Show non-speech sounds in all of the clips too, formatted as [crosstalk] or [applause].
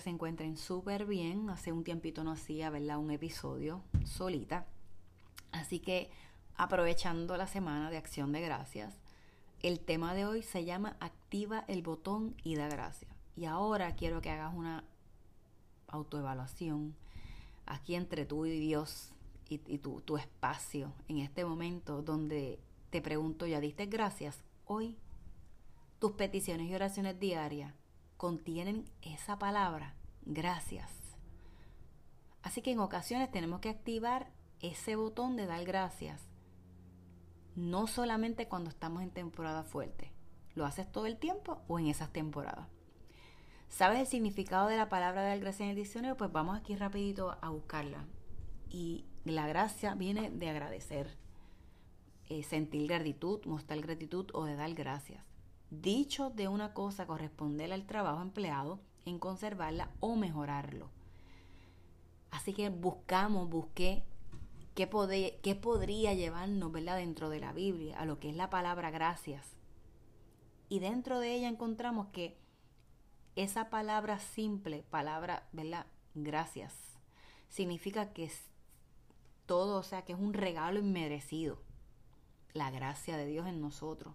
Se encuentren súper bien. Hace un tiempito no hacía, ¿verdad? Un episodio solita. Así que aprovechando la semana de acción de gracias, el tema de hoy se llama Activa el botón y da gracias. Y ahora quiero que hagas una autoevaluación aquí entre tú y Dios y, tu, tu espacio en este momento donde te pregunto, ¿ya diste gracias hoy? Tus peticiones y oraciones diarias contienen esa palabra, gracias. Así que en ocasiones tenemos que activar ese botón de dar gracias. No solamente cuando estamos en temporada fuerte. ¿Lo haces todo el tiempo o en esas temporadas? ¿Sabes el significado de la palabra dar gracias en el diccionario? Pues vamos aquí rapidito a buscarla. Y la gracia viene de agradecer, eh, sentir gratitud, mostrar gratitud o de dar gracias dicho de una cosa corresponder al trabajo empleado en conservarla o mejorarlo. Así que buscamos, busqué qué, qué podría llevarnos ¿verdad? dentro de la Biblia a lo que es la palabra gracias. Y dentro de ella encontramos que esa palabra simple, palabra, ¿verdad? Gracias, significa que es todo, o sea, que es un regalo inmerecido. La gracia de Dios en nosotros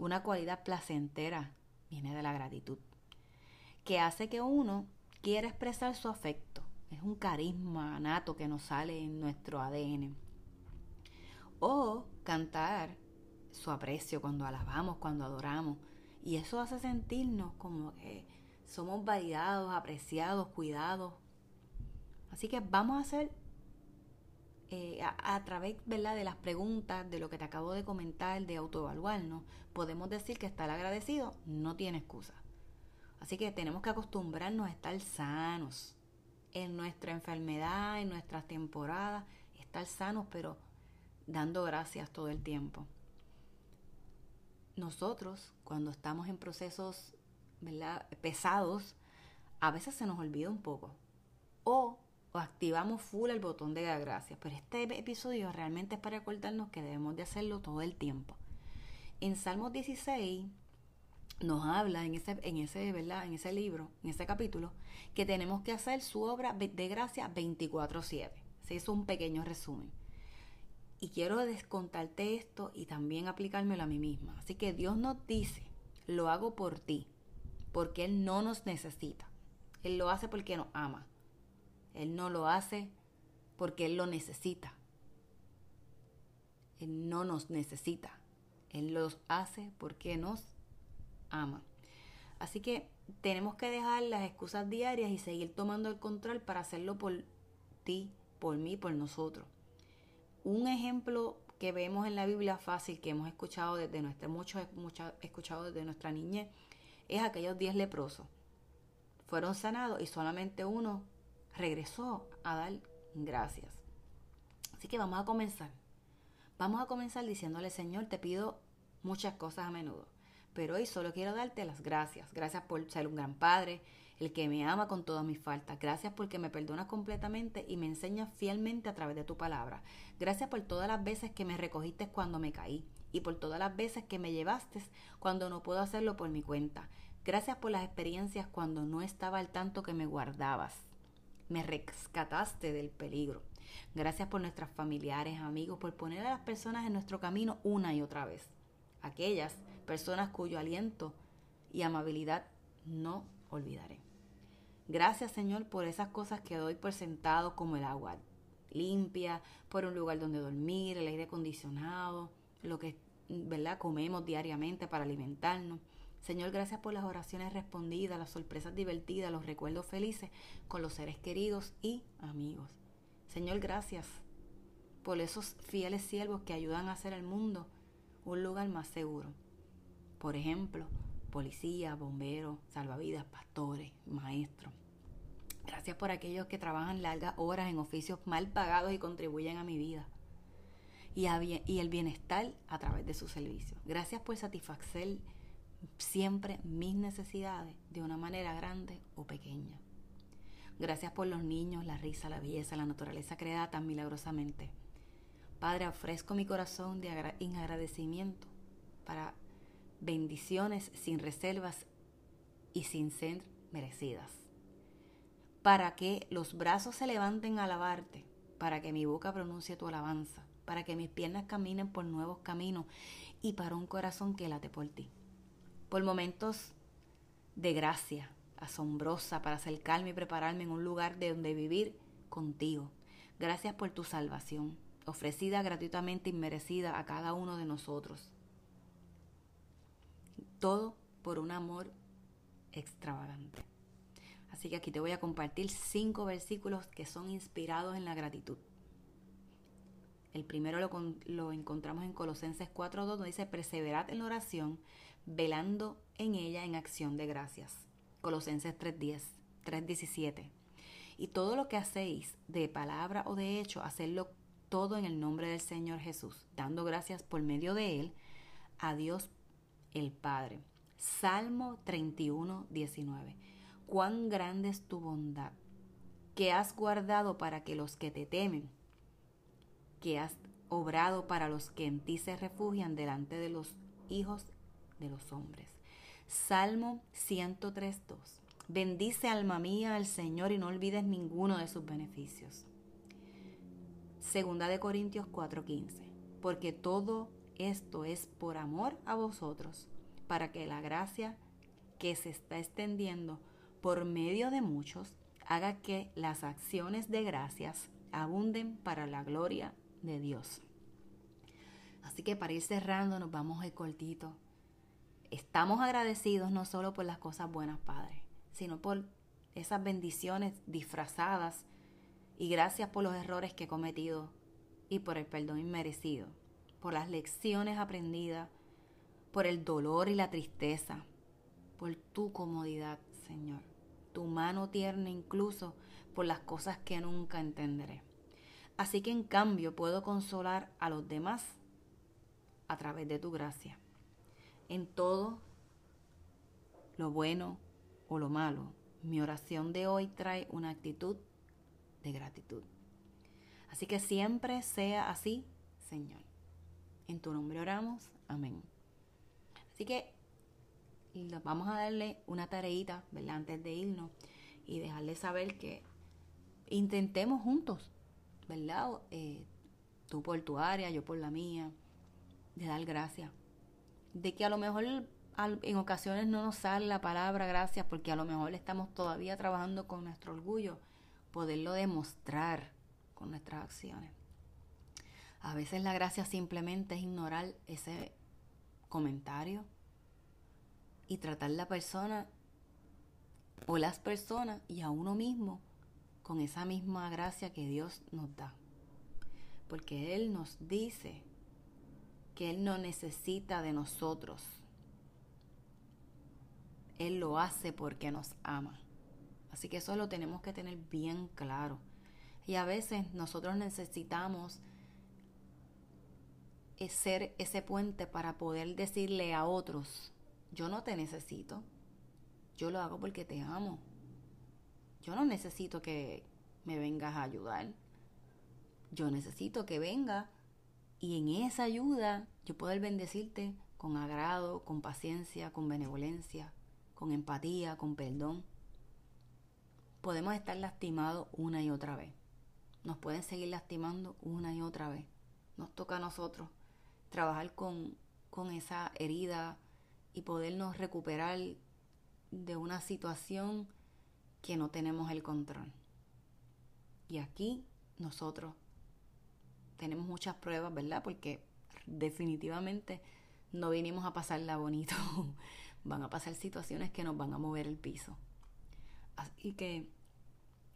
una cualidad placentera viene de la gratitud, que hace que uno quiera expresar su afecto. Es un carisma nato que nos sale en nuestro ADN. O cantar su aprecio cuando alabamos, cuando adoramos. Y eso hace sentirnos como que somos validados, apreciados, cuidados. Así que vamos a hacer eh, a, través de las preguntas, de lo que te acabo de comentar, de autoevaluarnos, podemos decir que estar agradecido no tiene excusa. Así que tenemos que acostumbrarnos a estar sanos en nuestra enfermedad, en nuestras temporadas, estar sanos, pero dando gracias todo el tiempo. Nosotros, cuando estamos en procesos pesados, a veces se nos olvida un poco. O o activamos full el botón de gracias. Pero este episodio realmente es para acordarnos que debemos de hacerlo todo el tiempo. En Salmos 16 nos habla en ese, en ese, ¿verdad? En ese libro, en ese capítulo, que tenemos que hacer su obra de gracia 24-7. Se hizo un pequeño resumen. Y quiero descontarte esto y también aplicármelo a mí misma. Así que Dios nos dice, lo hago por ti, porque Él no nos necesita. Él lo hace porque nos ama. Él no lo hace porque Él lo necesita. Él no nos necesita. Él los hace porque nos ama. Así que tenemos que dejar las excusas diarias y seguir tomando el control para hacerlo por ti, por mí, por nosotros. Un ejemplo que vemos en la Biblia fácil, que hemos escuchado desde nuestra, muchos escuchado desde nuestra niñez, es aquellos diez leprosos. Fueron sanados y solamente uno regresó a dar gracias. Así que vamos a comenzar. Vamos a comenzar diciéndole, Señor, te pido muchas cosas a menudo, pero hoy solo quiero darte las gracias. Gracias por ser un gran padre, el que me ama con todas mis faltas. Gracias porque me perdonas completamente y me enseñas fielmente a través de tu palabra. Gracias por todas las veces que me recogiste cuando me caí y por todas las veces que me llevaste cuando no puedo hacerlo por mi cuenta. Gracias por las experiencias cuando no estaba al tanto que me guardabas. Me rescataste del peligro. Gracias por nuestras familiares, amigos, por poner a las personas en nuestro camino una y otra vez. Aquellas personas cuyo aliento y amabilidad no olvidaré. Gracias Señor por esas cosas que doy por sentado como el agua limpia, por un lugar donde dormir, el aire acondicionado, lo que ¿verdad? comemos diariamente para alimentarnos. Señor, gracias por las oraciones respondidas, las sorpresas divertidas, los recuerdos felices con los seres queridos y amigos. Señor, gracias por esos fieles siervos que ayudan a hacer el mundo un lugar más seguro. Por ejemplo, policías, bomberos, salvavidas, pastores, maestros. Gracias por aquellos que trabajan largas horas en oficios mal pagados y contribuyen a mi vida y, y el bienestar a través de su servicio. Gracias por satisfacer siempre mis necesidades de una manera grande o pequeña. Gracias por los niños, la risa, la belleza, la naturaleza creada tan milagrosamente. Padre, ofrezco mi corazón de agradecimiento para bendiciones sin reservas y sin ser merecidas. Para que los brazos se levanten a alabarte, para que mi boca pronuncie tu alabanza, para que mis piernas caminen por nuevos caminos y para un corazón que late por ti. Por momentos de gracia asombrosa para acercarme y prepararme en un lugar de donde vivir contigo. Gracias por tu salvación, ofrecida gratuitamente y merecida a cada uno de nosotros. Todo por un amor extravagante. Así que aquí te voy a compartir cinco versículos que son inspirados en la gratitud. El primero lo, encontramos en Colosenses 4.2, donde dice, perseverad en la oración, velando en ella en acción de gracias. Colosenses 3.10, 3.17. Y todo lo que hacéis, de palabra o de hecho, hacedlo todo en el nombre del Señor Jesús, dando gracias por medio de Él a Dios el Padre. Salmo 31, 19. Cuán grande es tu bondad, que has guardado para que los que te temen, que has obrado para los que en ti se refugian delante de los hijos de los hombres. Salmo 103, 2. Bendice alma mía al Señor y no olvides ninguno de sus beneficios. Segunda de Corintios 4:15. Porque todo esto es por amor a vosotros, para que la gracia que se está extendiendo por medio de muchos haga que las acciones de gracias abunden para la gloria de Dios. Así que para ir cerrando nos vamos a cortito. Estamos agradecidos no solo por las cosas buenas, Padre, sino por esas bendiciones disfrazadas y gracias por los errores que he cometido y por el perdón inmerecido, por las lecciones aprendidas, por el dolor y la tristeza, por tu comodidad, Señor, tu mano tierna incluso por las cosas que nunca entenderé. Así que en cambio puedo consolar a los demás a través de tu gracia. En todo lo bueno o lo malo, mi oración de hoy trae una actitud de gratitud. Así que siempre sea así, Señor. En tu nombre oramos. Amén. Así que vamos a darle una tareita, ¿verdad? Antes de irnos y dejarle saber que intentemos juntos, ¿verdad? Eh, tú por tu área, yo por la mía, de dar gracias. De que a lo mejor en ocasiones no nos sale la palabra gracias porque a lo mejor estamos todavía trabajando con nuestro orgullo, poderlo demostrar con nuestras acciones. A veces la gracia simplemente es ignorar ese comentario y tratar la persona o las personas y a uno mismo con esa misma gracia que Dios nos da. Porque Él nos dice que Él no necesita de nosotros. Él lo hace porque nos ama. Así que eso lo tenemos que tener bien claro. Y a veces nosotros necesitamos ser ese puente para poder decirle a otros, yo no te necesito, yo lo hago porque te amo. Yo no necesito que me vengas a ayudar. Yo necesito que venga y en esa ayuda yo poder bendecirte con agrado, con paciencia, con benevolencia, con empatía, con perdón. Podemos estar lastimados una y otra vez. Nos pueden seguir lastimando una y otra vez. Nos toca a nosotros trabajar con, con esa herida y podernos recuperar de una situación que no tenemos el control. Y aquí nosotros tenemos muchas pruebas, ¿verdad? Porque definitivamente no vinimos a pasarla bonito. [laughs] van a pasar situaciones que nos van a mover el piso. Así que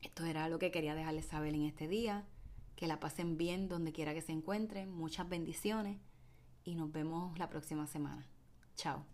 esto era lo que quería dejarles saber en este día. Que la pasen bien donde quiera que se encuentren. Muchas bendiciones y nos vemos la próxima semana. Chao.